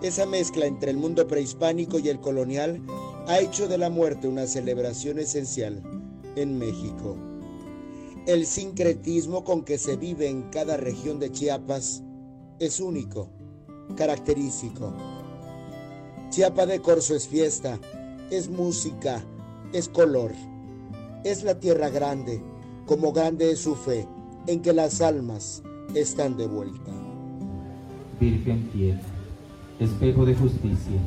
Esa mezcla entre el mundo prehispánico y el colonial ha hecho de la muerte una celebración esencial en México. El sincretismo con que se vive en cada región de Chiapas es único, característico. Chiapa de Corzo es fiesta, es música, es color. Es la tierra grande, como grande es su fe, en que las almas están de vuelta. Virgen tierra, espejo de justicia,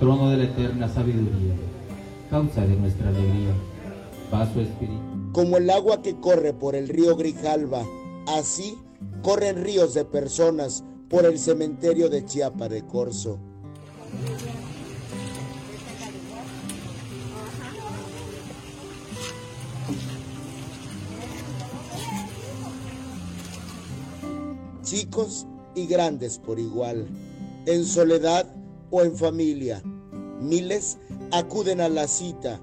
trono de la eterna sabiduría, causa de nuestra alegría, vaso espiritual. Como el agua que corre por el río Grijalva, así corren ríos de personas por el cementerio de Chiapa de Corzo. Chicos y grandes por igual, en soledad o en familia, miles acuden a la cita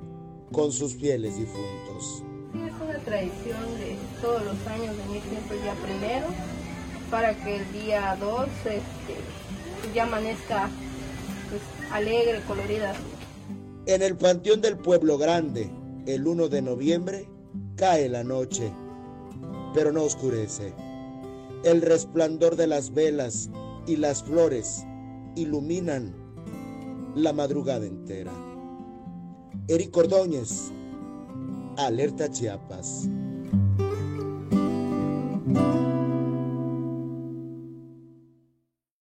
con sus fieles difuntos. Es una tradición de todos los años venir siempre el día primero para que el día 2 este, ya amanezca pues, alegre, colorida. En el Panteón del Pueblo Grande, el 1 de noviembre, cae la noche, pero no oscurece. El resplandor de las velas y las flores iluminan la madrugada entera. Eric Ordóñez, Alerta Chiapas.